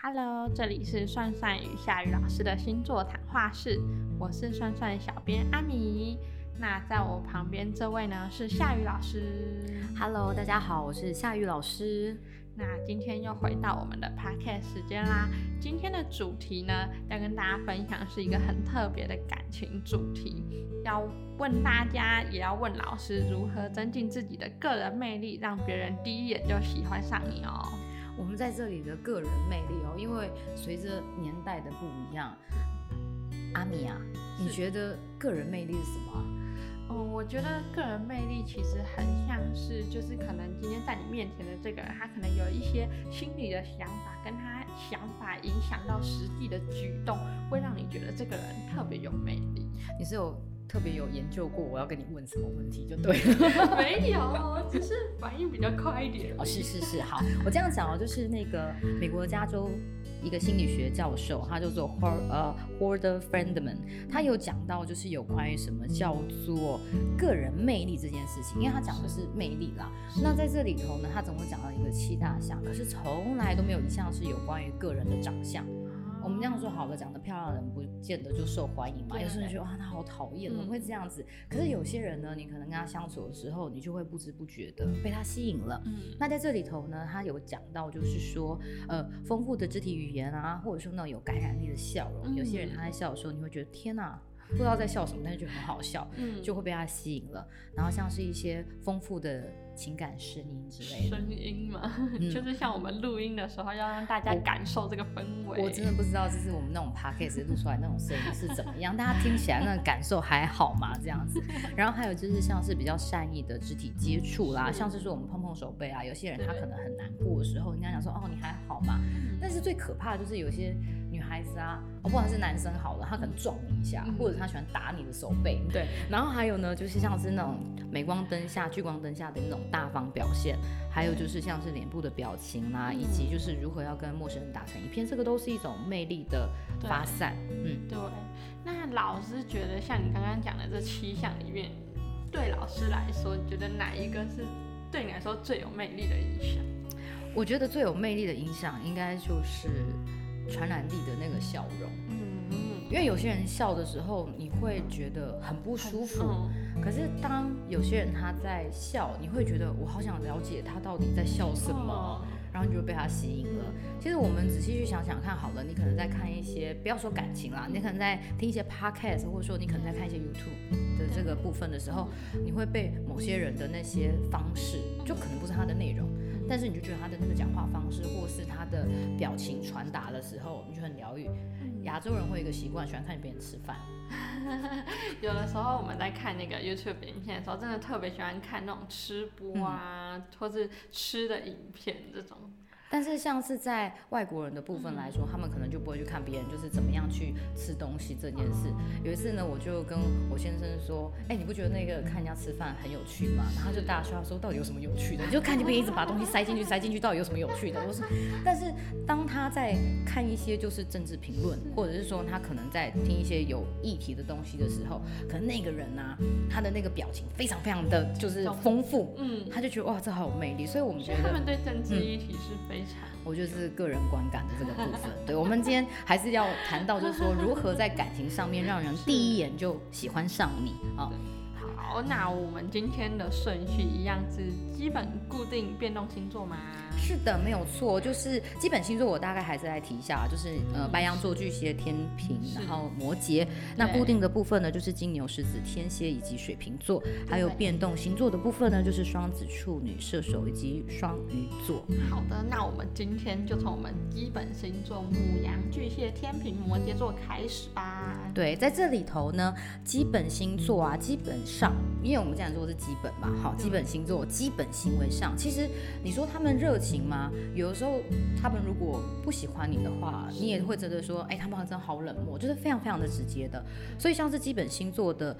Hello，这里是算算与夏雨老师的星座谈话室，我是算算小编阿米。那在我旁边这位呢是夏雨老师。Hello，大家好，我是夏雨老师。那今天又回到我们的 podcast 时间啦。今天的主题呢，要跟大家分享是一个很特别的感情主题，要问大家，也要问老师如何增进自己的个人魅力，让别人第一眼就喜欢上你哦。我们在这里的个人魅力哦，因为随着年代的不一样，阿米啊，你觉得个人魅力是什么啊？哦，我觉得个人魅力其实很像是，就是可能今天在你面前的这个人，他可能有一些心里的想法，跟他想法影响到实际的举动，会让你觉得这个人特别有魅力。你是有特别有研究过我要跟你问什么问题就对了。没有，只是反应比较快一点。哦，是是是，好，我这样讲哦，就是那个美国加州一个心理学教授，他叫做 Hor 呃 Horder Friendman，他有讲到就是有关于什么叫做个人魅力这件事情，因为他讲的是魅力啦。那在这里头呢，他总共讲到一个七大项，可是从来都没有一项是有关于个人的长相。我们这样说好了，长得漂亮的人不见得就受欢迎嘛。对有些人觉得哇，他好讨厌，怎么嗯会这样子？可是有些人呢，你可能跟他相处的时候，你就会不知不觉的被他吸引了。嗯，那在这里头呢，他有讲到，就是说，呃，丰富的肢体语言啊，或者说那种有感染力的笑容，有些人嗯他在笑的时候，你会觉得天哪，不知道在笑什么，但是觉得很好笑，嗯就会被他吸引了。然后像是一些丰富的情感声音之类的，声音嘛，嗯就是像我们录音的时候，要让大家感受这个氛围。我真的不知道就是我们那种 podcast 录出来那种声音是怎么样，大家听起来那个感受还好吗？这样子。然后还有就是像是比较善意的肢体接触啦，是像是说我们碰碰手背啊，有些人他可能很难过的时候，人家讲说哦你还好吗？嗯但是最可怕的就是有些女孩子啊，哦不管是男生好了，他可能撞你一下，嗯或者他喜欢打你的手背。对，然后还有呢，就是像是那种镁光灯下、聚光灯下的那种大方表现，还有就是像是脸部的表情啦、以及就是如何要跟陌生人打成一片，这个都是一种魅力的发散。嗯，对，那老师觉得像你刚刚讲的这七项里面，对老师来说，你觉得哪一个是对你来说最有魅力的影响？我觉得最有魅力的影响应该就是传染力的那个笑容，嗯因为有些人笑的时候你会觉得很不舒服。嗯可是当有些人他在笑，你会觉得我好想了解他到底在笑什么，然后你就会被他吸引了。其实我们仔细去想想看，好了，你可能在看一些，不要说感情啦，你可能在听一些 podcast，或者说你可能在看一些 YouTube 的这个部分的时候，你会被某些人的那些方式，就可能不是他的内容，但是你就觉得他的那个讲话方式，或是他的表情传达的时候，你就很疗愈。亚洲人会有一个习惯，喜欢看别人吃饭。有的时候我们在看那个 YouTube 影片的时候，真的特别喜欢看那种吃播啊，或是吃的影片这种。但是像是在外国人的部分来说，他们可能就不会去看别人就是怎么样去吃东西这件事。有一次呢，我就跟我先生说，哎、你不觉得那个看人家吃饭很有趣吗？然后他就大笑他说，到底有什么有趣的？你就看见别人一直把东西塞进去，塞进去，到底有什么有趣的？我说，但是当他在看一些就是政治评论，或者是说他可能在听一些有议题的东西的时候，可能那个人啊，他的那个表情非常非常的就是丰富，嗯，他就觉得哇，这好有魅力。所以我们觉得他们对政治议题是非常。我觉得是个人观感的这个部分。对，我们今天还是要谈到，就是说如何在感情上面让人 第一眼就喜欢上你啊。好，那我们今天的顺序一样是基本固定变动星座吗？是的，没有错，就是基本星座我大概还是来提一下，就是呃白羊座、巨蟹、天平，然后摩羯。那固定的部分呢，就是金牛、狮子、天蝎以及水瓶座。还有变动星座的部分呢，就是双子、处女、射手以及双鱼座。好的，那我们今天就从我们基本星座母羊、巨蟹、天平、摩羯座开始吧。对，在这里头呢，基本星座啊，基本上，因为我们这样做是基本嘛，好，基本星座、基本行为上，其实你说他们热情吗？有的时候他们如果不喜欢你的话，你也会觉得说，哎，他们真的好冷漠，就是非常非常的直接的。所以像是基本星座的。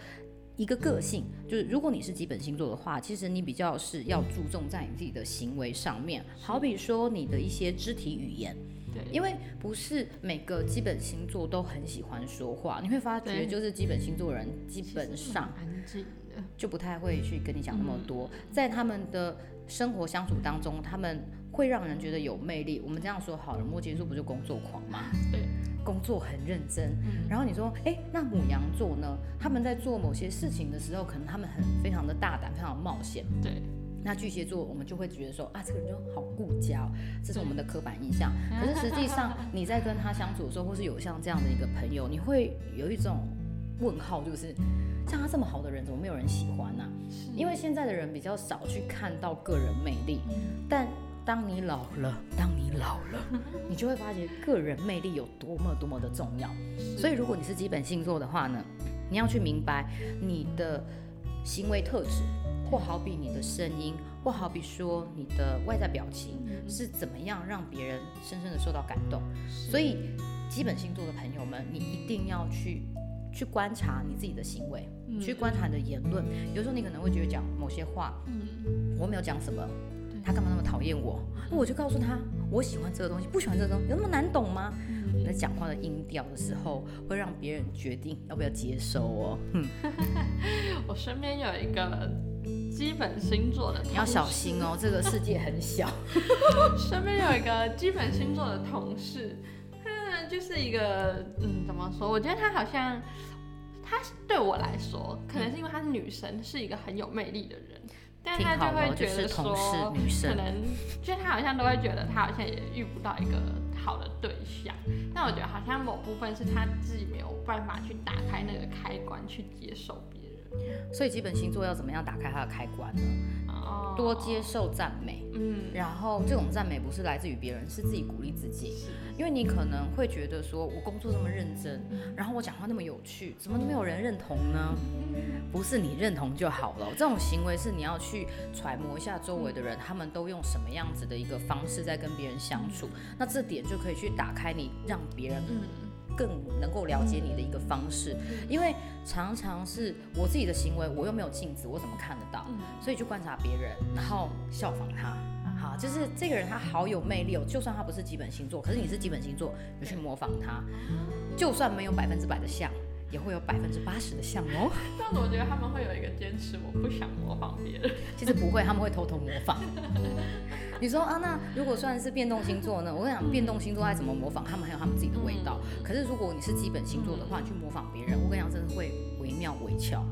一个个性，就是如果你是基本星座的话，其实你比较是要注重在你自己的行为上面，好比说你的一些肢体语言，对，因为不是每个基本星座都很喜欢说话，你会发觉就是基本星座人基本上安静的，就不太会去跟你讲那么多，嗯在他们的生活相处当中，他们会让人觉得有魅力。我们这样说好了，摩羯座不就工作狂吗？对，工作很认真。嗯然后你说，哎，那母羊座呢？他们在做某些事情的时候，可能他们很非常的大胆，非常冒险。对，那巨蟹座，我们就会觉得说啊，这个人就好顾家哦，这是我们的刻板印象。可是实际上，你在跟他相处的时候，或是有像这样的一个朋友，你会有一种问号，就是像他这么好的人，怎么没有人喜欢呢、是因为现在的人比较少去看到个人魅力，嗯但当你老了，当你老了，你就会发觉个人魅力有多么多么的重要。所以，如果你是基本星座的话呢，你要去明白你的行为特质，或好比你的声音，或好比说你的外在表情嗯是怎么样让别人深深的受到感动。所以，基本星座的朋友们，你一定要去去观察你自己的行为，嗯去观察你的言论。有时候你可能会觉得讲某些话，嗯，我没有讲什么，他干嘛那么讨厌我？那我就告诉他，我喜欢这个东西，不喜欢这个东西，有那么难懂吗？你在讲话的音调的时候，会让别人决定要不要接收哦。嗯，我身边有一个基本星座的，你要小心。哦，这个世界很小。身边有一个基本星座的同事，他就是一个嗯，怎么说？我觉得他好像，他对我来说，可能是因为他是女生，是一个很有魅力的人，但他就会觉得说，可能就他好像都会觉得他好像也遇不到一个好的对象，但我觉得好像某部分是他自己没有办法去打开那个开关去接受别人。所以基本星座要怎么样打开它的开关呢？哦多接受赞美。嗯，然后这种赞美不是来自于别人，是自己鼓励自己。是因为你可能会觉得说，我工作这么认真，然后我讲话那么有趣，怎么都没有人认同呢？不是你认同就好了，这种行为是你要去揣摩一下周围的人，他们都用什么样子的一个方式在跟别人相处，那这点就可以去打开你，让别人嗯更能够了解你的一个方式。因为常常是我自己的行为，我又没有镜子，我怎么看得到？嗯所以去观察别人，然后效仿他。好，就是这个人他好有魅力哦，就算他不是基本星座，可是你是基本星座，你去模仿他，就算没有百分之百的像，也会有百分之八十的像哦。但是我觉得他们会有一个坚持，我不想模仿别人。其实不会，他们会偷偷模仿。你说啊，那如果算是变动星座呢？我跟你讲，变动星座爱怎么模仿，他们还有他们自己的味道。可是如果你是基本星座的话，你去模仿别人，我跟你讲，真的会惟妙惟肖，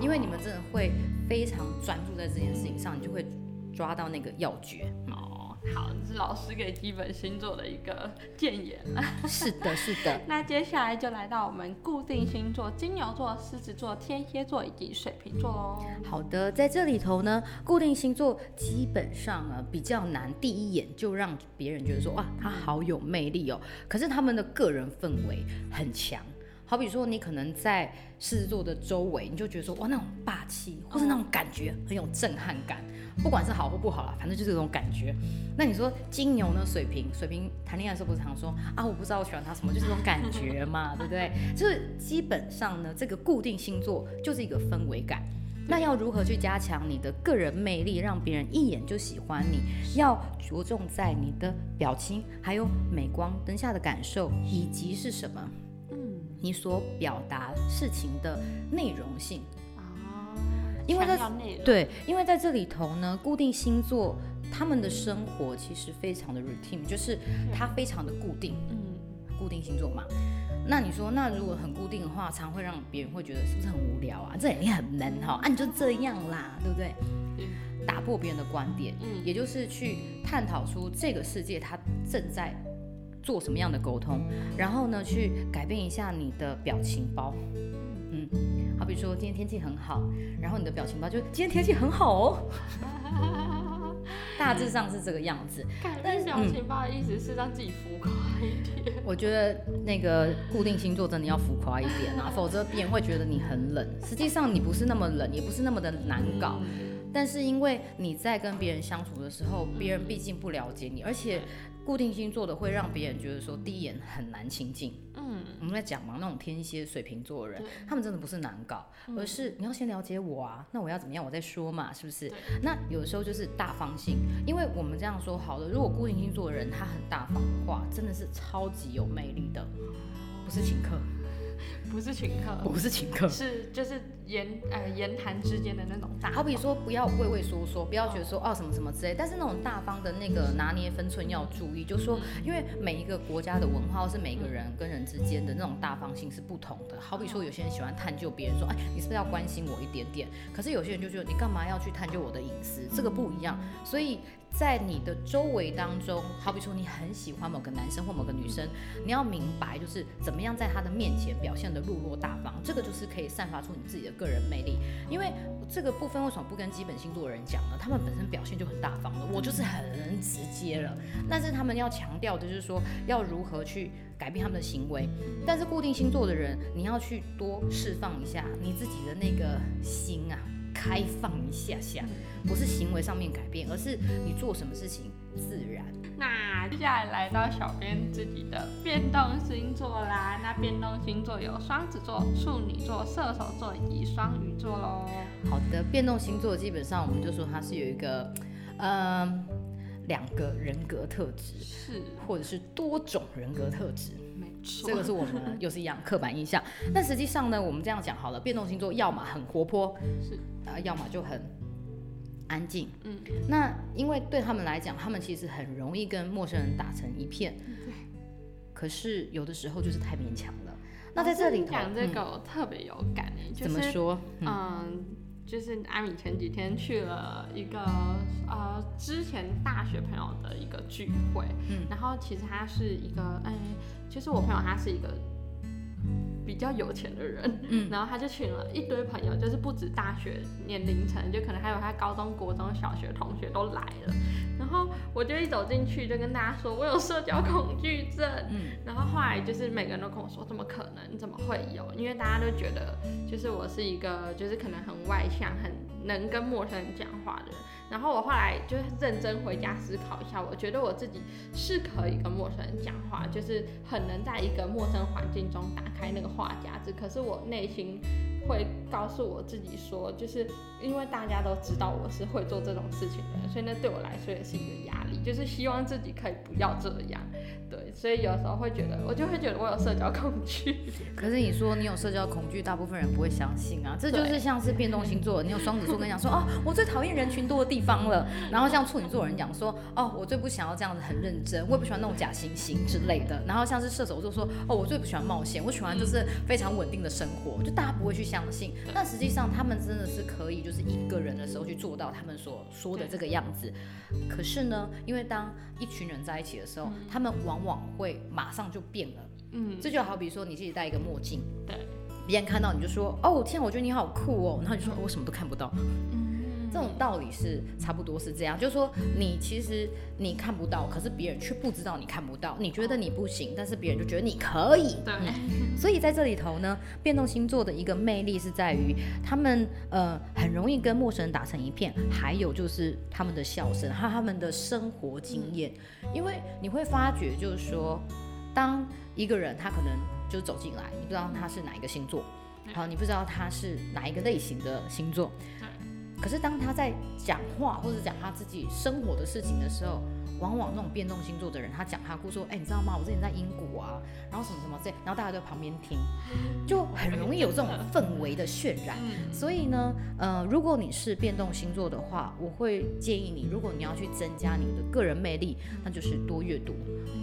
因为你们真的会非常专注在这件事情上，你就会抓到那个要诀。哦，好，这是老师给基本星座的一个建言了。是的，是的。那接下来就来到我们固定星座：金牛座、狮子座、天蝎座以及水瓶座喽。好的，在这里头呢，固定星座基本上呢比较难，第一眼就让别人觉得说哇，他好有魅力哦。可是他们的个人氛围很强，好比说你可能在狮子座的周围，你就觉得说哇那种霸气，或是那种感觉很有震撼感，不管是好或不好啦，反正就是这种感觉。那你说金牛呢？水瓶，水瓶谈恋爱的时候不是常说啊，我不知道我喜欢他什么，就是这种感觉嘛，对不对？就是基本上呢，这个固定星座就是一个氛围感。那要如何去加强你的个人魅力，让别人一眼就喜欢你？要着重在你的表情，还有美光灯下的感受，以及是什么？嗯，你所表达事情的内容性。哦，因为在强调内容，对，因为在这里头呢，固定星座他们的生活其实非常的 routine，就是它非常的固定，嗯，固定星座嘛。那你说，那如果很固定的话，常会让别人会觉得是不是很无聊啊？这人你很闷哈，啊你就这样啦，对不对？嗯打破别人的观点，嗯也就是去探讨出这个世界它正在做什么样的沟通，然后呢，去改变一下你的表情包。嗯，好比说今天天气很好，然后你的表情包就今天天气很好哦，大致上是这个样子。改变表情包的意思是让自己浮夸一点。我觉得那个固定星座真的要浮夸一点啊，否则别人会觉得你很冷。实际上你不是那么冷，也不是那么的难搞。但是因为你在跟别人相处的时候，别人毕竟不了解你，而且固定星座的会让别人觉得说第一眼很难亲近。嗯，我们在讲嘛，那种天蝎、水瓶座的人，他们真的不是难搞，而是你要先了解我啊，那我要怎么样，我再说嘛，是不是？那有的时候就是大方性，因为我们这样说好了，如果固定星座的人他很大方的话，真的是超级有魅力的，不是请客，不是请客，不是请客，是就是言呃言谈之间的那种大，好比说不要畏畏缩缩，不要觉得说哦什么什么之类，但是那种大方的那个拿捏分寸要注意，就是说，因为每一个国家的文化或是每个人跟人之间的那种大方性是不同的。好比说有些人喜欢探究别人，说哎你是不是要关心我一点点？可是有些人就觉得你干嘛要去探究我的隐私？这个不一样，所以。在你的周围当中，好比说你很喜欢某个男生或某个女生，你要明白就是怎么样在他的面前表现的落落大方，这个就是可以散发出你自己的个人魅力。因为这个部分为什么不跟基本星座的人讲呢？他们本身表现就很大方了，我就是很直接了。但是他们要强调的就是说要如何去改变他们的行为。但是固定星座的人，你要去多释放一下你自己的那个心啊。开放一下下，不是行为上面改变，而是你做什么事情自然。那接下来来到小编自己的变动星座啦，那变动星座有双子座、处女座、射手座以及双鱼座喽。好的，变动星座基本上我们就说它是有一个，嗯，两个人格特质，是，或者是多种人格特质。这个是我们又是一样刻板印象。但实际上呢，我们这样讲好了，变动星座要么很活泼，是啊，要么就很安静。嗯，那因为对他们来讲，他们其实很容易跟陌生人打成一片。对。可是有的时候就是太勉强了。那在这里讲这个我特别有感诶，怎么说？嗯。就是阿米前几天去了一个呃之前大学朋友的一个聚会，嗯，然后其实他是一个，哎，其实我朋友他是一个。比较有钱的人，嗯，然后他就请了一堆朋友，就是不止大学年龄层，就可能还有他高中国中小学同学都来了。然后我就一走进去就跟大家说，我有社交恐惧症。嗯，然后后来就是每个人都跟我说，怎么可能？怎么会有？因为大家都觉得，就是我是一个，就是可能很外向，很能跟陌生人讲话的人。然后我后来就认真回家思考一下，我觉得我自己是可以跟陌生人讲话，就是很能在一个陌生环境中打开那个话匣子。可是我内心会告诉我自己说，就是因为大家都知道我是会做这种事情的，所以那对我来说也是一个压力，就是希望自己可以不要这样。对，所以有时候会觉得，我就会觉得我有社交恐惧。可是你说你有社交恐惧，大部分人不会相信啊。这就是像是变动星座，你有双子座跟你讲说，哦，我最讨厌人群多的地方了。然后像处女座人讲说，哦，我最不想要这样子很认真，我也不喜欢那种假惺惺之类的。然后像是射手座说，哦，我最不喜欢冒险，我喜欢就是非常稳定的生活。就大家不会去相信，但实际上他们真的是可以，就是一个人的时候去做到他们所说的这个样子。可是呢，因为当一群人在一起的时候，他们往往往会马上就变了，嗯，这就好比说你自己戴一个墨镜，对，别人看到你就说，哦天，我觉得你好酷哦，然后你说我什么都看不到，嗯，这种道理是差不多是这样，就是说你其实你看不到，可是别人却不知道你看不到，你觉得你不行，但是别人就觉得你可以，对，所以在这里头呢，变动星座的一个魅力是在于他们呃很容易跟陌生人打成一片，还有就是他们的笑声，还有他们的生活经验。因为你会发觉，就是说，当一个人他可能就走进来，你不知道他是哪一个星座，好，你不知道他是哪一个类型的星座，可是当他在讲话或者讲他自己生活的事情的时候。往往那种变动星座的人，他讲他故说，哎，你知道吗？我之前在英国啊，然后什么什么这，然后大家都在旁边听，就很容易有这种氛围的渲染。所以呢，呃，如果你是变动星座的话，我会建议你，如果你要去增加你的个人魅力，那就是多阅读，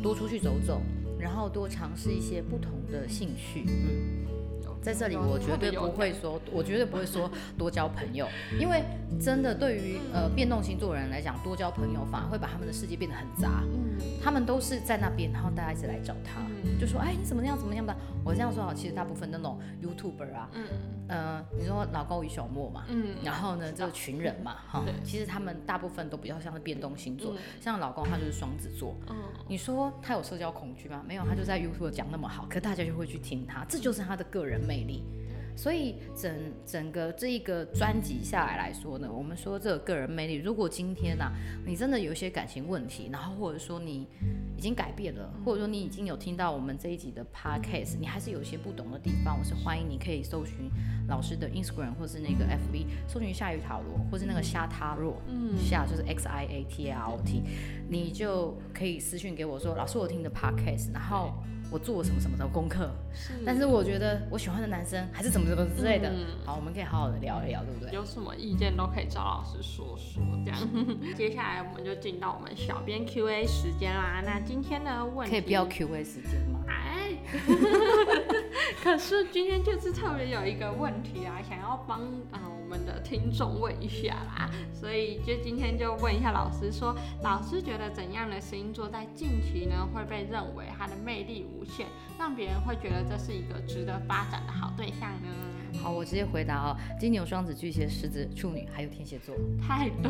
多出去走走，然后多尝试一些不同的兴趣。嗯。在这里，我绝对不会说，我绝对不会说多交朋友，因为真的对于呃变动星座人来讲，多交朋友反而会把他们的世界变得很杂。嗯，他们都是在那边，然后大家一直来找他，就说哎你怎么样怎么样的。我这样说好，其实大部分那种 YouTuber 啊，嗯，呃，你说老高与小莫嘛，嗯，然后呢这个群人嘛，哈，其实他们大部分都比较像是变动星座，像老高他就是双子座，嗯，你说他有社交恐惧吗？没有，他就在 YouTube 讲那么好，可大家就会去听他，这就是他的个人魅。力，所以整整个这一个专辑下来来说呢，我们说这个个人魅力，如果今天呐，你真的有一些感情问题，然后或者说你已经改变了，或者说你已经有听到我们这一集的 podcast，你还是有一些不懂的地方，我是欢迎你可以搜寻老师的 Instagram 或是那个 FB，搜寻夏雨塔罗，或是那个夏塔罗，嗯，夏就是 X I A T A R O T，你就可以私讯给我说，老师我听的 podcast，然后。我做了什么什么的功课，是但是我觉得我喜欢的男生还是怎么怎么之类的。嗯好，我们可以好好的聊一聊，对不对？有什么意见都可以找老师说说，这样。接下来我们就进到我们小编 Q&A 时间啦。那今天呢问题可以不要 Q A 时间吗？哎，可是今天就是特别有一个问题啊，想要帮啊、们的听众问一下啦，所以就今天就问一下老师说，老师觉得怎样的星座在近期呢会被认为它的魅力无限，让别人会觉得这是一个值得发展的好对象呢？好，我直接回答哦，金牛、双子、巨蟹、狮子、处女，还有天蝎座。太多，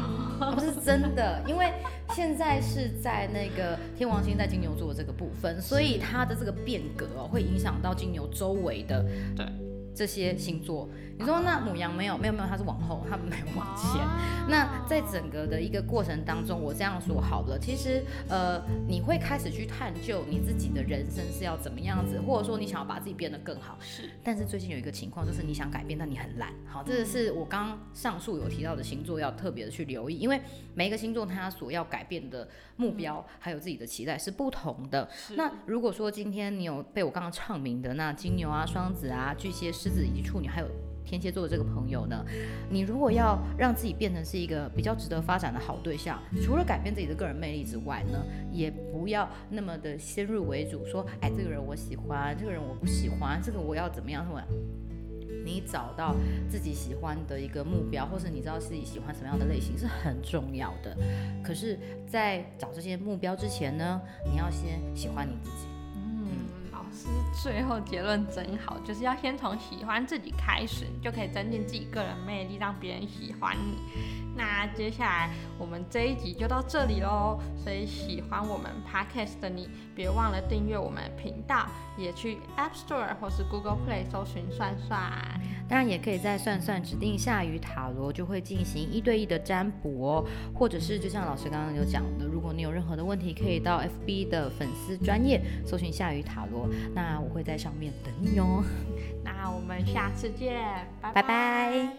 不是真的，因为现在是在那个天王星在金牛座这个部分，所以它的这个变革哦，会影响到金牛周围的对这些星座。你说那母羊没有没有没有，它是往后，它没有往前。那在整个的一个过程当中，我这样说好了，其实呃，你会开始去探究你自己的人生是要怎么样子，或者说你想要把自己变得更好。是但是最近有一个情况，就是你想改变，但你很懒。好，这个是我刚刚上述有提到的星座要特别的去留意，因为每一个星座它所要改变的目标，还有自己的期待是不同的。是那如果说今天你有被我刚刚唱名的那金牛啊、双子啊、巨蟹、狮狮子以及处女，还有天蝎座的这个朋友呢，你如果要让自己变成是一个比较值得发展的好对象，除了改变自己的个人魅力之外呢，也不要那么的先入为主，说，哎，这个人我喜欢，这个人我不喜欢，这个我要怎么样怎么。你找到自己喜欢的一个目标，或是你知道自己喜欢什么样的类型是很重要的。可是，在找这些目标之前呢，你要先喜欢你自己。其实最后结论真好，就是要先从喜欢自己开始，就可以增进自己个人魅力，让别人喜欢你。那接下来我们这一集就到这里喽。所以喜欢我们 podcast 的你，别忘了订阅我们的频道，也去 App Store 或是 Google Play 搜寻算算。当然，也可以再算算指定下雨塔罗就会进行一对一的占卜哦，或者是就像老师刚刚有讲的，如果你有任何的问题，可以到 FB 的粉丝专业搜寻下雨塔罗，那我会在上面等你哦。那我们下次见，拜拜拜。